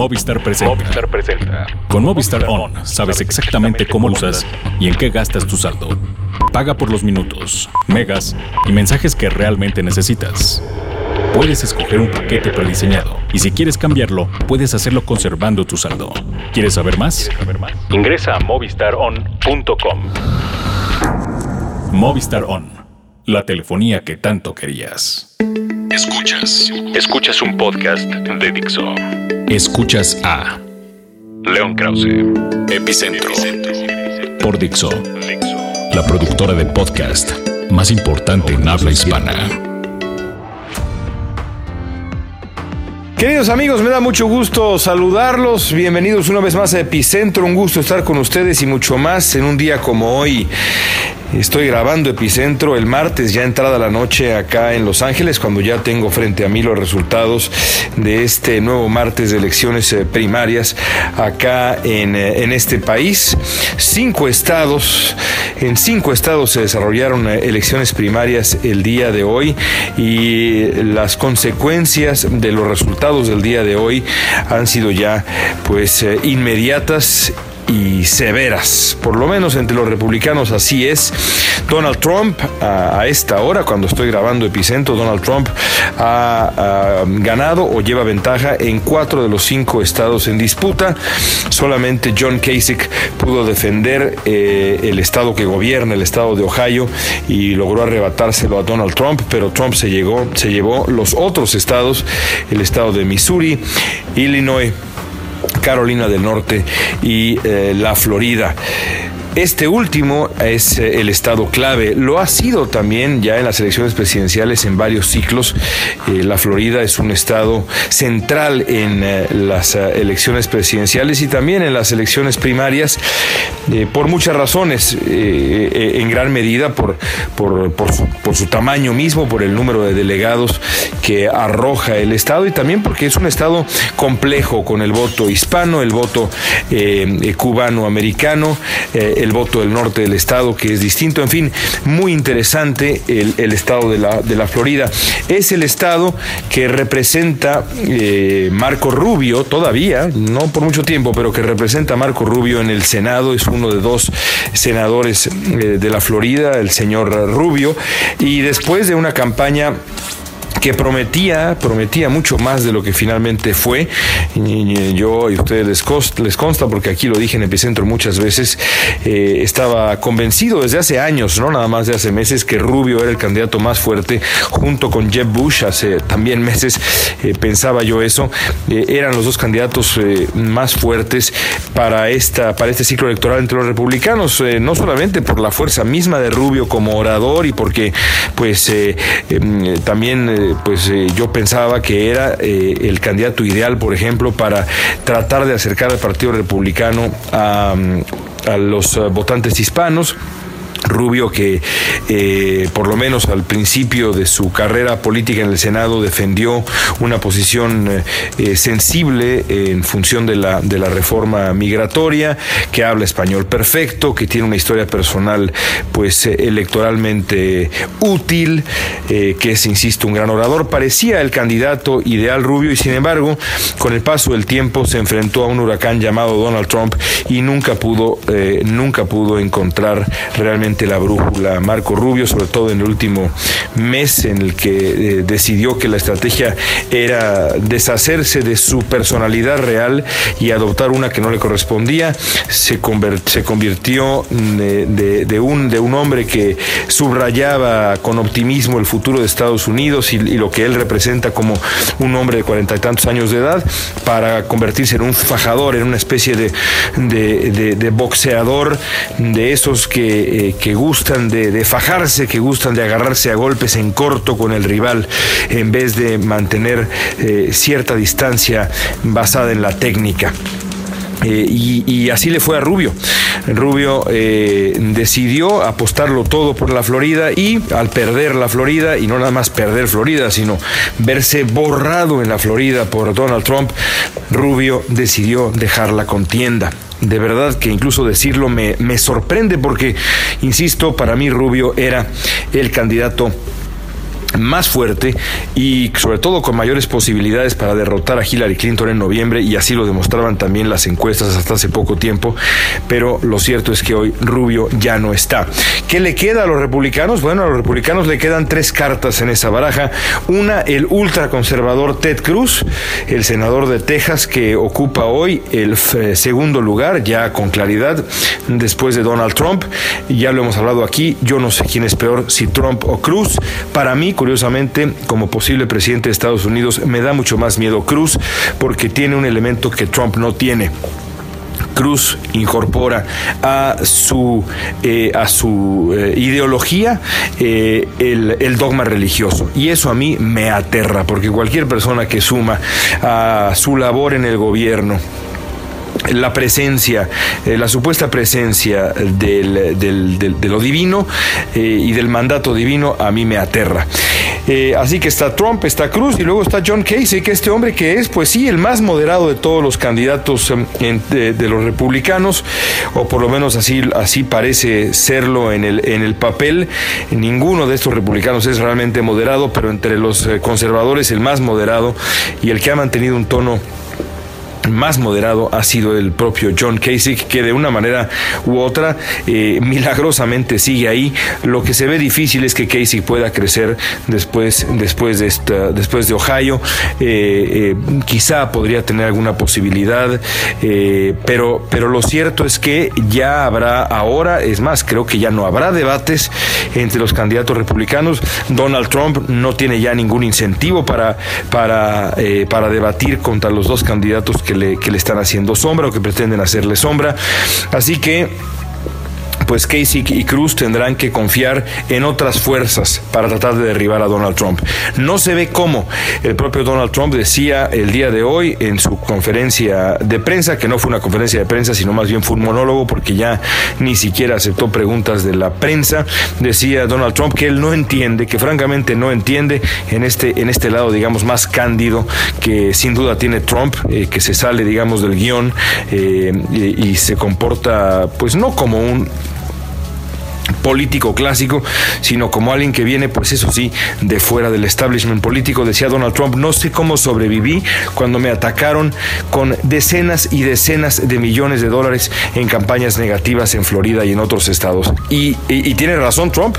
Movistar presenta. Con Movistar On sabes exactamente cómo lo usas y en qué gastas tu saldo. Paga por los minutos, megas y mensajes que realmente necesitas. Puedes escoger un paquete prediseñado y si quieres cambiarlo, puedes hacerlo conservando tu saldo. ¿Quieres saber más? Ingresa a movistaron.com. Movistar On, la telefonía que tanto querías. Escuchas. Escuchas un podcast de Dixo. Escuchas a León Krause, Epicentro, por Dixo, la productora de podcast más importante en habla hispana. Queridos amigos, me da mucho gusto saludarlos. Bienvenidos una vez más a Epicentro. Un gusto estar con ustedes y mucho más en un día como hoy. Estoy grabando Epicentro el martes, ya entrada la noche acá en Los Ángeles, cuando ya tengo frente a mí los resultados de este nuevo martes de elecciones eh, primarias acá en, eh, en este país. Cinco estados, en cinco estados se desarrollaron eh, elecciones primarias el día de hoy y las consecuencias de los resultados del día de hoy han sido ya pues inmediatas y severas, por lo menos entre los republicanos así es. Donald Trump, a, esta hora, cuando estoy grabando Epicentro, Donald Trump ha, ganado o lleva ventaja en cuatro de los cinco estados en disputa. Solamente John Kasich pudo defender eh, el estado que gobierna, el estado de Ohio, y logró arrebatárselo a Donald Trump, pero Trump se, llegó, se llevó los otros estados, el estado de Missouri, Illinois, Carolina del Norte y eh, la Florida. Este último es eh, el estado clave. Lo ha sido también ya en las elecciones presidenciales en varios ciclos. Eh, la Florida es un estado central en eh, las elecciones presidenciales y también en las elecciones primarias por muchas razones. en gran medida por, por, por su tamaño mismo, por el número de delegados que arroja el estado y también porque es un estado complejo con el voto hispano, el voto cubano-americano el voto del norte del estado, que es distinto. En fin, muy interesante el, estado de la, de la, Florida. Es el estado que representa eh, Marco Rubio, todavía, no por mucho tiempo, pero que representa a Marco Rubio en el Senado. Es uno de dos senadores eh, de la Florida, el señor Rubio. Y después de una campaña que prometía, prometía mucho más de lo que finalmente fue. Yo y ustedes les, consta, porque aquí lo dije en Epicentro muchas veces, eh, estaba convencido desde hace años, no nada más de hace meses, que Rubio era el candidato más fuerte, junto con Jeb Bush, hace también meses eh, pensaba yo eso, eh, eran los dos candidatos más fuertes para, esta, para este ciclo electoral entre los republicanos, no solamente por la fuerza misma de Rubio como orador y porque pues em, pues eh, yo pensaba que era eh, el candidato ideal, por ejemplo, para tratar de acercar al Partido Republicano a, a los eh, votantes hispanos. Rubio que eh, por lo menos al principio de su carrera política en el Senado defendió una posición eh, eh, sensible en función de la, de la reforma migratoria, que habla español perfecto, que tiene una historia personal pues electoralmente útil, que es, insisto, un gran orador. Parecía el candidato ideal Rubio y sin embargo, con el paso del tiempo se enfrentó a un huracán llamado Donald Trump y nunca pudo, nunca pudo encontrar realmente la brújula Marco Rubio, sobre todo en el último mes en el que eh, decidió que la estrategia era deshacerse de su personalidad real y adoptar una que no le correspondía. Se, se convirtió mm, de, un, de un hombre que subrayaba con optimismo el futuro de Estados Unidos y, lo que él representa como un hombre de cuarenta y tantos años de edad para convertirse en un fajador, en una especie de, de, boxeador de esos que, eh, que gustan de, fajarse, que gustan de agarrarse a golpes en corto con el rival, en vez de mantener eh, cierta distancia basada en la técnica. Eh, y, así le fue a Rubio. Rubio eh, decidió apostarlo todo por la Florida y al perder la Florida, y no nada más perder Florida, sino verse borrado en la Florida por Donald Trump, Rubio decidió dejar la contienda de verdad que incluso decirlo me, me sorprende porque, insisto, para mí Rubio era el candidato más fuerte y sobre todo con mayores posibilidades para derrotar a Hillary Clinton en noviembre y así lo demostraban también las encuestas hasta hace poco tiempo, pero lo cierto es que hoy Rubio ya no está. ¿Qué le queda a los republicanos? Bueno, a los republicanos le quedan tres cartas en esa baraja. Una, el ultraconservador Ted Cruz, el senador de Texas que ocupa hoy el eh, segundo lugar, ya con claridad, después de Donald Trump. Ya lo hemos hablado aquí, yo no sé quién es peor, si Trump o Cruz. Para mí, curiosamente, como posible presidente de Estados Unidos, me da mucho más miedo Cruz porque tiene un elemento que Trump no tiene. Cruz incorpora a su, eh, a su eh, ideología eh, el, el, dogma religioso. Y eso a mí me aterra, porque cualquier persona que suma a su labor en el gobierno, la presencia, eh, la supuesta presencia del, de lo divino eh, y del mandato divino a mí me aterra. Eh, así que está Trump, está Cruz y luego está John Casey, que este hombre que es, pues sí, el más moderado de todos los candidatos em, de, los republicanos, o por lo menos así, así parece serlo en el, en el papel. Ninguno de estos republicanos es realmente moderado, pero entre los conservadores el más moderado y el que ha mantenido un tono más moderado ha sido el propio John Kasich, que de una manera u otra eh, milagrosamente sigue ahí. Lo que se ve difícil es que Kasich pueda crecer después, después, de, después de Ohio. Eh, eh, quizá podría tener alguna posibilidad, pero, pero lo cierto es que ya habrá ahora, es más, creo que ya no habrá debates entre los candidatos republicanos. Donald Trump no tiene ya ningún incentivo para, para, para debatir contra los dos candidatos que le, que le están haciendo sombra o que pretenden hacerle sombra. Así que pues Casey y Cruz tendrán que confiar en otras fuerzas para tratar de derribar a Donald Trump. No se ve cómo. El propio Donald Trump decía el día de hoy en su conferencia de prensa, que no fue una conferencia de prensa, sino más bien fue un monólogo, porque ya ni siquiera aceptó preguntas de la prensa. Decía Donald Trump que él no entiende, que francamente no entiende en este, en este lado, digamos, más cándido que sin duda tiene Trump, eh, que se sale, digamos, del guion eh, y se comporta, pues no como un político clásico, sino como alguien que viene, pues eso sí, de fuera del establishment político. Decía Donald Trump, no sé cómo sobreviví cuando me atacaron con decenas y decenas de millones de dólares en campañas negativas en Florida y en otros estados. Y, tiene razón Trump,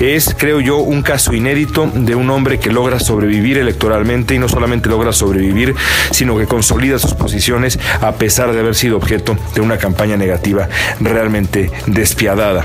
es, creo yo, un caso inédito de un hombre que logra sobrevivir electoralmente y no solamente logra sobrevivir, sino que consolida sus posiciones a pesar de haber sido objeto de una campaña negativa realmente despiadada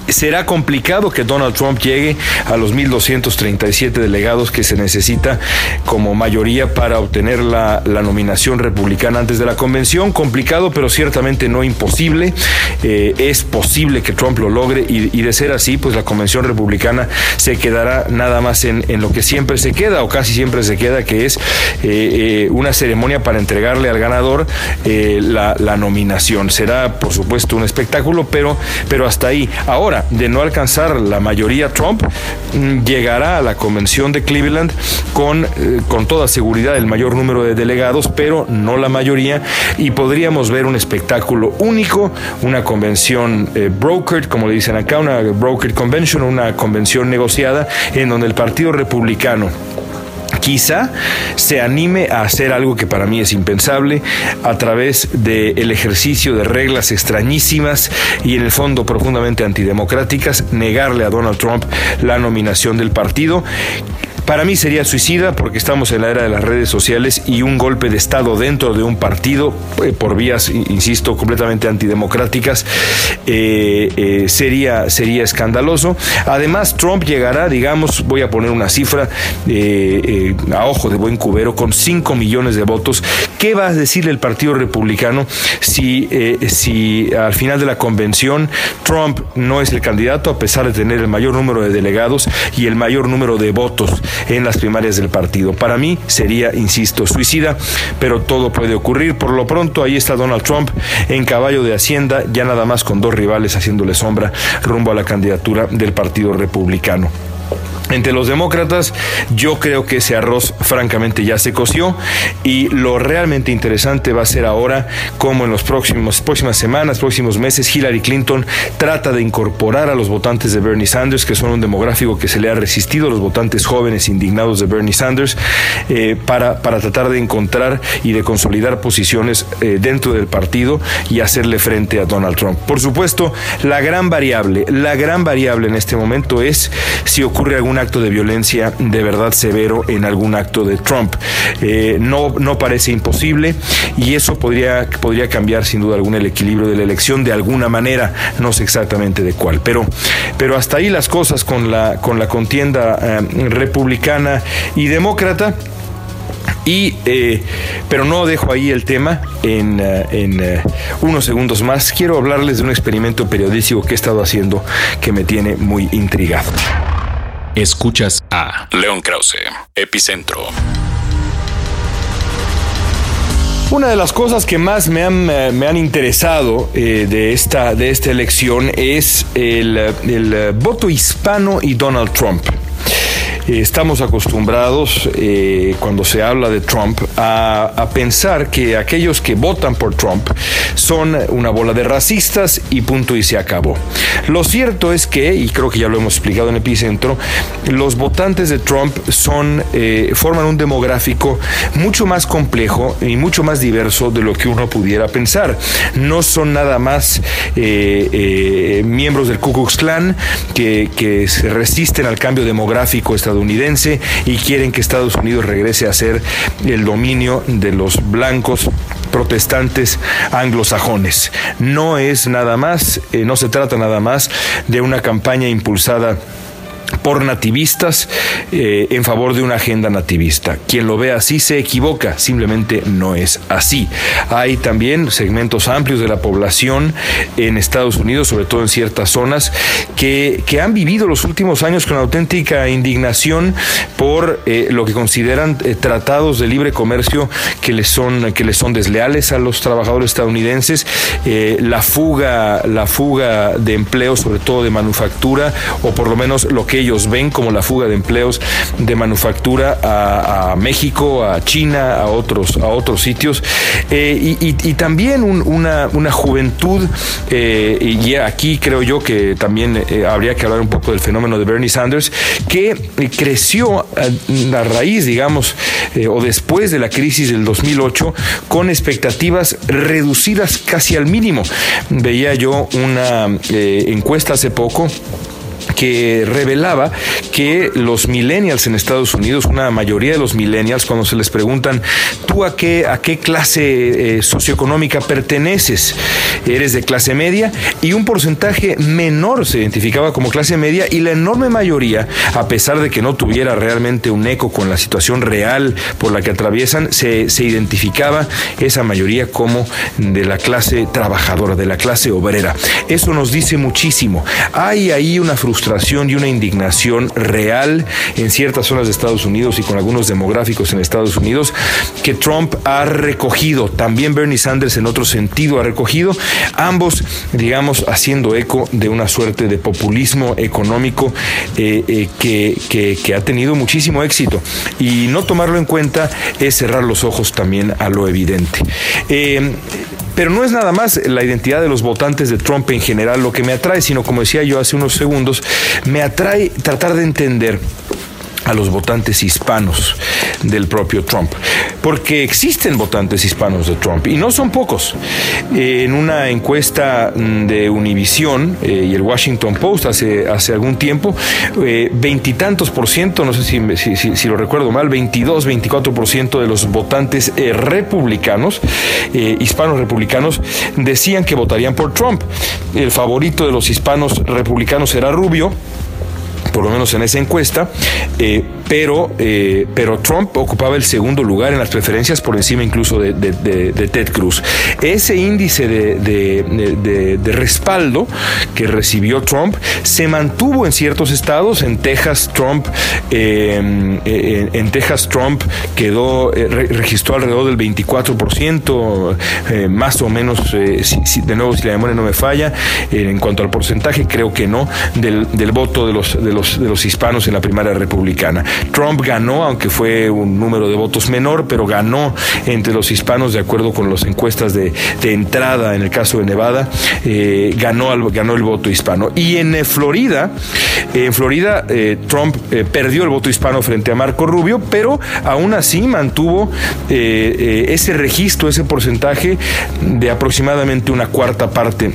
será complicado que Donald Trump llegue a los 1.237 delegados que se necesita como mayoría para obtener la, nominación republicana antes de la convención. Complicado, pero ciertamente no imposible. Eh, es posible que Trump lo logre y, de ser así, pues la convención republicana se quedará nada más en, lo que siempre se queda o casi siempre se queda, que es eh, eh, una ceremonia para entregarle al ganador la, la, nominación. Será, por supuesto, un espectáculo, pero, pero hasta ahí. Ahora, de no alcanzar la mayoría Trump, mm, llegará a la convención de Cleveland con, eh, con toda seguridad el mayor número de delegados, pero no la mayoría, y podríamos ver un espectáculo único, una convención eh, brokered, como le dicen acá, una brokered convention, una convención negociada, en donde el Partido Republicano quizá se anime a hacer algo que para mí es impensable a través del ejercicio de reglas extrañísimas y en el fondo profundamente antidemocráticas, negarle a Donald Trump la nominación del partido para mí sería suicida porque estamos en la era de las redes sociales y un golpe de Estado dentro de un partido eh, por vías, insisto, completamente antidemocráticas eh, eh, sería, sería escandaloso. Además, Trump llegará, digamos, voy a poner una cifra a ojo de buen cubero, con 5 millones de votos. ¿Qué va a decirle el Partido Republicano si, si al final de la convención Trump no es el candidato a pesar de tener el mayor número de delegados y el mayor número de votos? En las primarias del partido. Para mí sería, insisto, suicida, pero todo puede ocurrir. Por lo pronto, ahí está Donald Trump en caballo de Hacienda, ya nada más con dos rivales haciéndole sombra rumbo a la candidatura del Partido Republicano. Entre los demócratas, yo creo que ese arroz francamente ya se coció y lo realmente interesante va a ser ahora cómo en las próximas semanas, próximos meses, Hillary Clinton trata de incorporar a los votantes de Bernie Sanders, que son un demográfico que se le ha resistido, los votantes jóvenes indignados de Bernie Sanders, eh, para, para tratar de encontrar y de consolidar posiciones eh, dentro del partido y hacerle frente a Donald Trump. Por supuesto, la gran variable, la gran variable en este momento es si ocurre alguna acto de violencia de verdad severo en algún acto de Trump. Eh, no, no parece imposible y eso podría, podría cambiar sin duda alguna el equilibrio de la elección de alguna manera, no sé exactamente de cuál, pero, pero hasta ahí las cosas con la, con la contienda eh, republicana y demócrata. Y, eh, pero no dejo ahí el tema en, en unos segundos más. Quiero hablarles de un experimento periodístico que he estado haciendo que me tiene muy intrigado. Escuchas a León Krause, Epicentro. Una de las cosas que más me han, eh, me han interesado eh, de, esta, de esta elección es el, el voto hispano y Donald Trump. Eh, estamos acostumbrados, eh, cuando se habla de Trump, a, pensar que aquellos que votan por Trump son una bola de racistas y punto y se acabó. Lo cierto es que, y creo que ya lo hemos explicado en Epicentro, los votantes de Trump son, eh, forman un demográfico mucho más complejo y mucho más diverso de lo que uno pudiera pensar. No son nada más miembros del Ku Klux Klan que, se resisten al cambio demográfico estadounidense estadounidense y quieren que Estados Unidos regrese a ser el dominio de los blancos protestantes anglosajones. No es nada más, eh, no se trata nada más de una campaña impulsada por nativistas eh, en favor de una agenda nativista. Quien lo ve así se equivoca, simplemente no es así. Hay también segmentos amplios de la población en Estados Unidos, sobre todo en ciertas zonas, que, que han vivido los últimos años con auténtica indignación por eh, lo que consideran eh, tratados de libre comercio que les son, que les son desleales a los trabajadores estadounidenses, la fuga, la fuga de empleo, sobre todo de manufactura, o por lo menos lo que ellos ven como la fuga de empleos de manufactura a, México, a China, a otros, a otros sitios, eh, y, también una, una, juventud, eh, y aquí creo yo que también eh, habría que hablar un poco del fenómeno de Bernie Sanders, que creció a, a raíz, digamos, o después de la crisis del 2008, con expectativas reducidas casi al mínimo. Veía yo una encuesta hace poco que revelaba que los millennials en Estados Unidos, una mayoría de los millennials, cuando se les preguntan, ¿tú a qué, a qué clase eh, socioeconómica perteneces? ¿Eres de clase media? Y un porcentaje menor se identificaba como clase media y la enorme mayoría, a pesar de que no tuviera realmente un eco con la situación real por la que atraviesan, se, se identificaba esa mayoría como de la clase trabajadora, de la clase obrera. Eso nos dice muchísimo. Hay ahí una frustración frustración y una indignación real en ciertas zonas de Estados Unidos y con algunos demográficos en Estados Unidos que Trump ha recogido. También Bernie Sanders en otro sentido ha recogido. Ambos, digamos, haciendo eco de una suerte de populismo económico eh, eh, que, que, ha tenido muchísimo éxito. Y no tomarlo en cuenta es cerrar los ojos también a lo evidente. Eh, pero no es nada más la identidad de los votantes de Trump en general lo que me atrae, sino como decía yo hace unos segundos, me atrae tratar de entender a los votantes hispanos del propio Trump, porque existen votantes hispanos de Trump y no son pocos. Eh, en una encuesta mm, de Univision eh, y el Washington Post hace, hace algún tiempo, eh, veintitantos por ciento, no sé si, si, lo recuerdo mal, 22, 24 por ciento de los votantes republicanos, hispanos republicanos, decían que votarían por Trump. El favorito de los hispanos republicanos era Rubio por lo menos en esa encuesta, eh, pero, eh, pero Trump ocupaba el segundo lugar en las preferencias por encima incluso de, Ted Cruz. Ese índice de, respaldo que recibió Trump se mantuvo en ciertos estados, en Texas Trump, em, en, Texas Trump quedó, eh, registró alrededor del 24%, más o menos, de nuevo si la memoria no me falla, en cuanto al porcentaje, creo que no, del, del voto de los, de los de los hispanos en la primaria republicana. Trump ganó, aunque fue un número de votos menor, pero ganó entre los hispanos de acuerdo con las encuestas de, entrada en el caso de Nevada, eh, ganó, ganó el voto hispano. Y en eh, Florida, en Florida Trump perdió el voto hispano frente a Marco Rubio, pero aún así mantuvo ese registro, ese porcentaje de aproximadamente una cuarta parte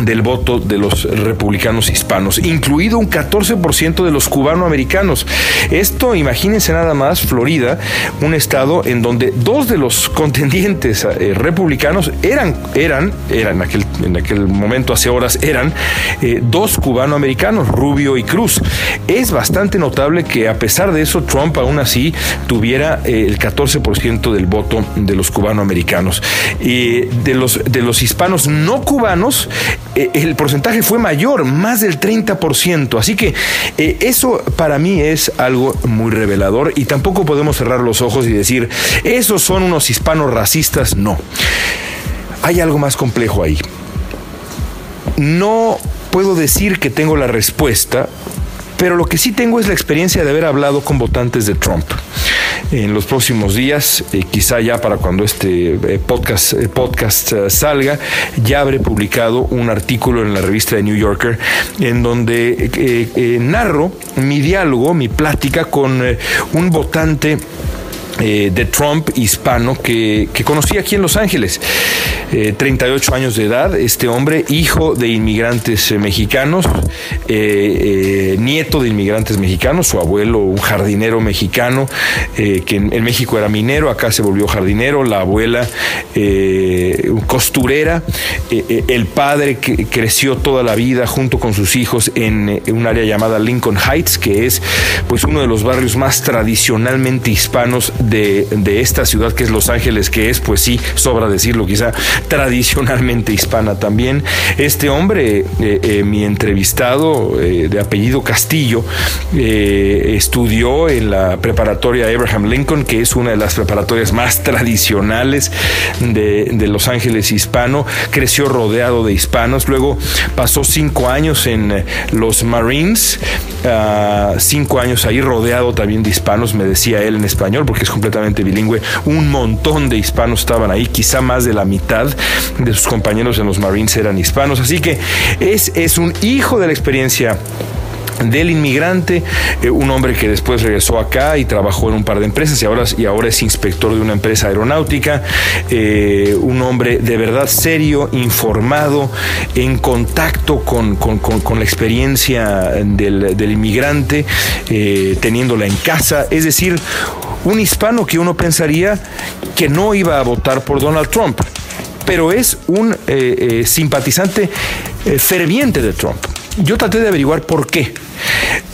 del voto de los republicanos hispanos, incluido un 14% de los cubanoamericanos. Esto, imagínense nada más, Florida, un estado en donde dos de los contendientes eh, republicanos eran, eran, eran en aquel, en aquel momento, hace horas, eran eh, dos cubanoamericanos, Rubio y Cruz. Es bastante notable que a pesar de eso, Trump aún así tuviera eh, el 14% del voto de los cubanoamericanos. de, los, de los hispanos no cubanos, eh, el porcentaje fue mayor, más del 30%. Así que eh, eso para mí es algo muy revelador y tampoco podemos cerrar los ojos y decir, esos son unos hispanos racistas. No. Hay algo más complejo ahí. No puedo decir que tengo la respuesta, pero lo que sí tengo es la experiencia de haber hablado con votantes de Trump en los próximos días, eh, quizá ya para cuando este eh, podcast, eh, podcast salga, ya habré publicado un artículo en la revista de New Yorker en donde narro mi diálogo, mi plática con un votante eh, de Trump hispano que, conocí aquí en Los Ángeles. 38 eh, años de edad, este hombre, hijo de inmigrantes eh, mexicanos, nieto de inmigrantes mexicanos, su abuelo, un jardinero mexicano, que en, México era minero, acá se volvió jardinero, la abuela costurera, el padre que creció toda la vida junto con sus hijos en un área llamada Lincoln Heights, que es pues uno de los barrios más tradicionalmente hispanos de, esta ciudad que es Los Ángeles, que es, pues sí, sobra decirlo, quizá tradicionalmente hispana también. Este hombre, eh, eh, mi entrevistado eh, de apellido Castillo, estudió en la preparatoria Abraham Lincoln, que es una de las preparatorias más tradicionales de, Los Ángeles hispano, creció rodeado de hispanos, luego pasó cinco años en los Marines, ah, cinco años ahí rodeado también de hispanos, me decía él en español, porque es completamente bilingüe. Un montón de hispanos estaban ahí, quizá más de la mitad de sus compañeros en los Marines eran hispanos. Así que es, es un hijo de la experiencia del inmigrante, eh, un hombre que después regresó acá y trabajó en un par de empresas y ahora, y ahora es inspector de una empresa aeronáutica, eh, un hombre de verdad serio, informado, en contacto con, la experiencia del, inmigrante, eh, teniéndola en casa, es decir, un hispano que uno pensaría que no iba a votar por Donald Trump, pero es un simpatizante ferviente de Trump. Yo traté de averiguar por qué.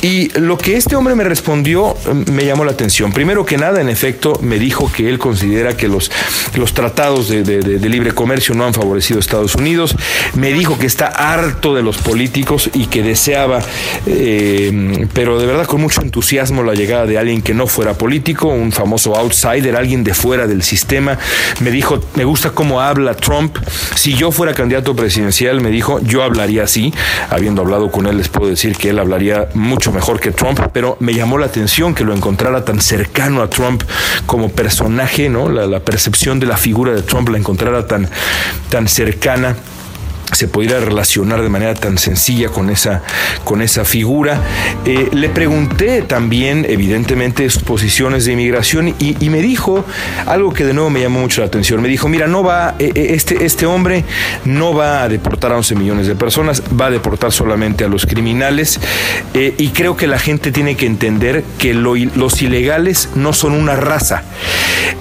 Y lo que este hombre me respondió mm, me llamó la atención. Primero que nada, en efecto, me dijo que él considera que los, los tratados de, libre comercio no han favorecido a Estados Unidos. Me dijo que está harto de los políticos y que deseaba, eh, pero de verdad con mucho entusiasmo, la llegada de alguien que no fuera político, un famoso outsider, alguien de fuera del sistema. Me dijo, me gusta cómo habla Trump. Si yo fuera candidato presidencial, me dijo, yo hablaría así. Habiendo hablado con él, les puedo decir que él hablaría mucho mejor que Trump, pero me llamó la atención que lo encontrara tan cercano a Trump como personaje, ¿no? La, la percepción de la figura de Trump la encontrara tan, tan cercana se pudiera relacionar de manera tan sencilla con esa, con esa figura. Eh, le pregunté también, evidentemente, sus posiciones de inmigración y, me dijo algo que de nuevo me llamó mucho la atención. Me dijo, mira, no va, eh, eh, este, este hombre no va a deportar a 11 millones de personas, va a deportar solamente a los criminales y creo que la gente tiene que entender que los ilegales no son una raza.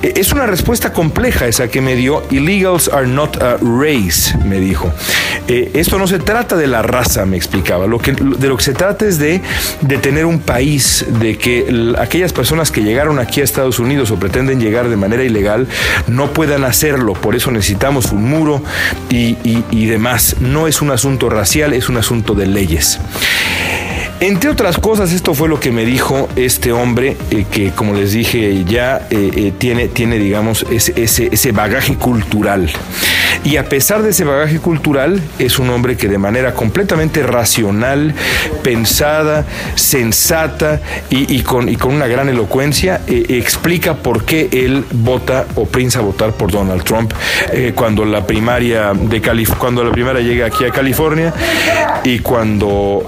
es una respuesta compleja esa que me dio. Illegals are not a race, me dijo. Eh, esto no se trata de la raza, me explicaba. Lo que, de lo que se trata es de, de tener un país, de que aquellas personas que llegaron aquí a Estados Unidos o pretenden llegar de manera ilegal no puedan hacerlo. Por eso necesitamos un muro y, y demás. No es un asunto racial, es un asunto de leyes. Entre otras cosas, esto fue lo que me dijo este hombre eh, que, como les dije, ya eh, eh, tiene, tiene, digamos, ese, ese, ese bagaje cultural. Y a pesar de ese bagaje cultural, es un hombre que de manera completamente racional, pensada, sensata y, con, y con, una gran elocuencia, explica por qué él vota o piensa votar por Donald Trump cuando la primaria de cuando la primaria llega aquí a California y cuando,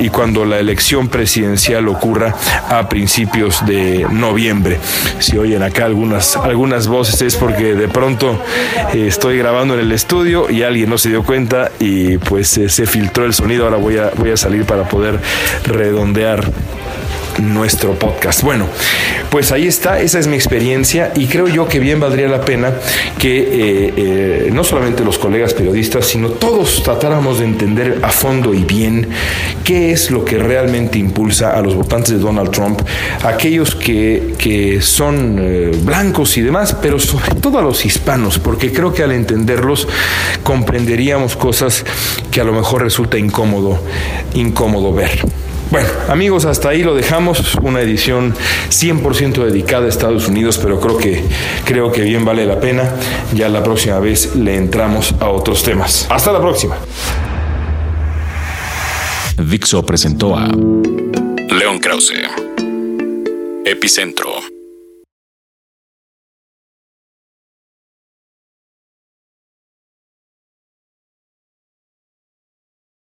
y cuando la la elección presidencial ocurra a principios de noviembre. Si oyen acá algunas, algunas voces es porque de pronto eh, estoy grabando en el estudio y alguien no se dio cuenta y pues eh, se filtró el sonido. Ahora voy a, voy a salir para poder redondear nuestro podcast. Bueno, pues ahí está, esa es mi experiencia y creo yo que bien valdría la pena que eh, eh, no solamente los colegas periodistas, sino todos tratáramos de entender a fondo y bien qué es lo que realmente impulsa a los votantes de Donald Trump, aquellos que, que son eh, blancos y demás, pero sobre todo a los hispanos, porque creo que al entenderlos comprenderíamos cosas que a lo mejor resulta incómodo, incómodo ver. Bueno, amigos, hasta ahí lo dejamos. Una edición 100% dedicada a Estados Unidos, pero creo que, creo que bien vale la pena. Ya la próxima vez le entramos a otros temas. Hasta la próxima. Dixo presentó a León Krause, Epicentro.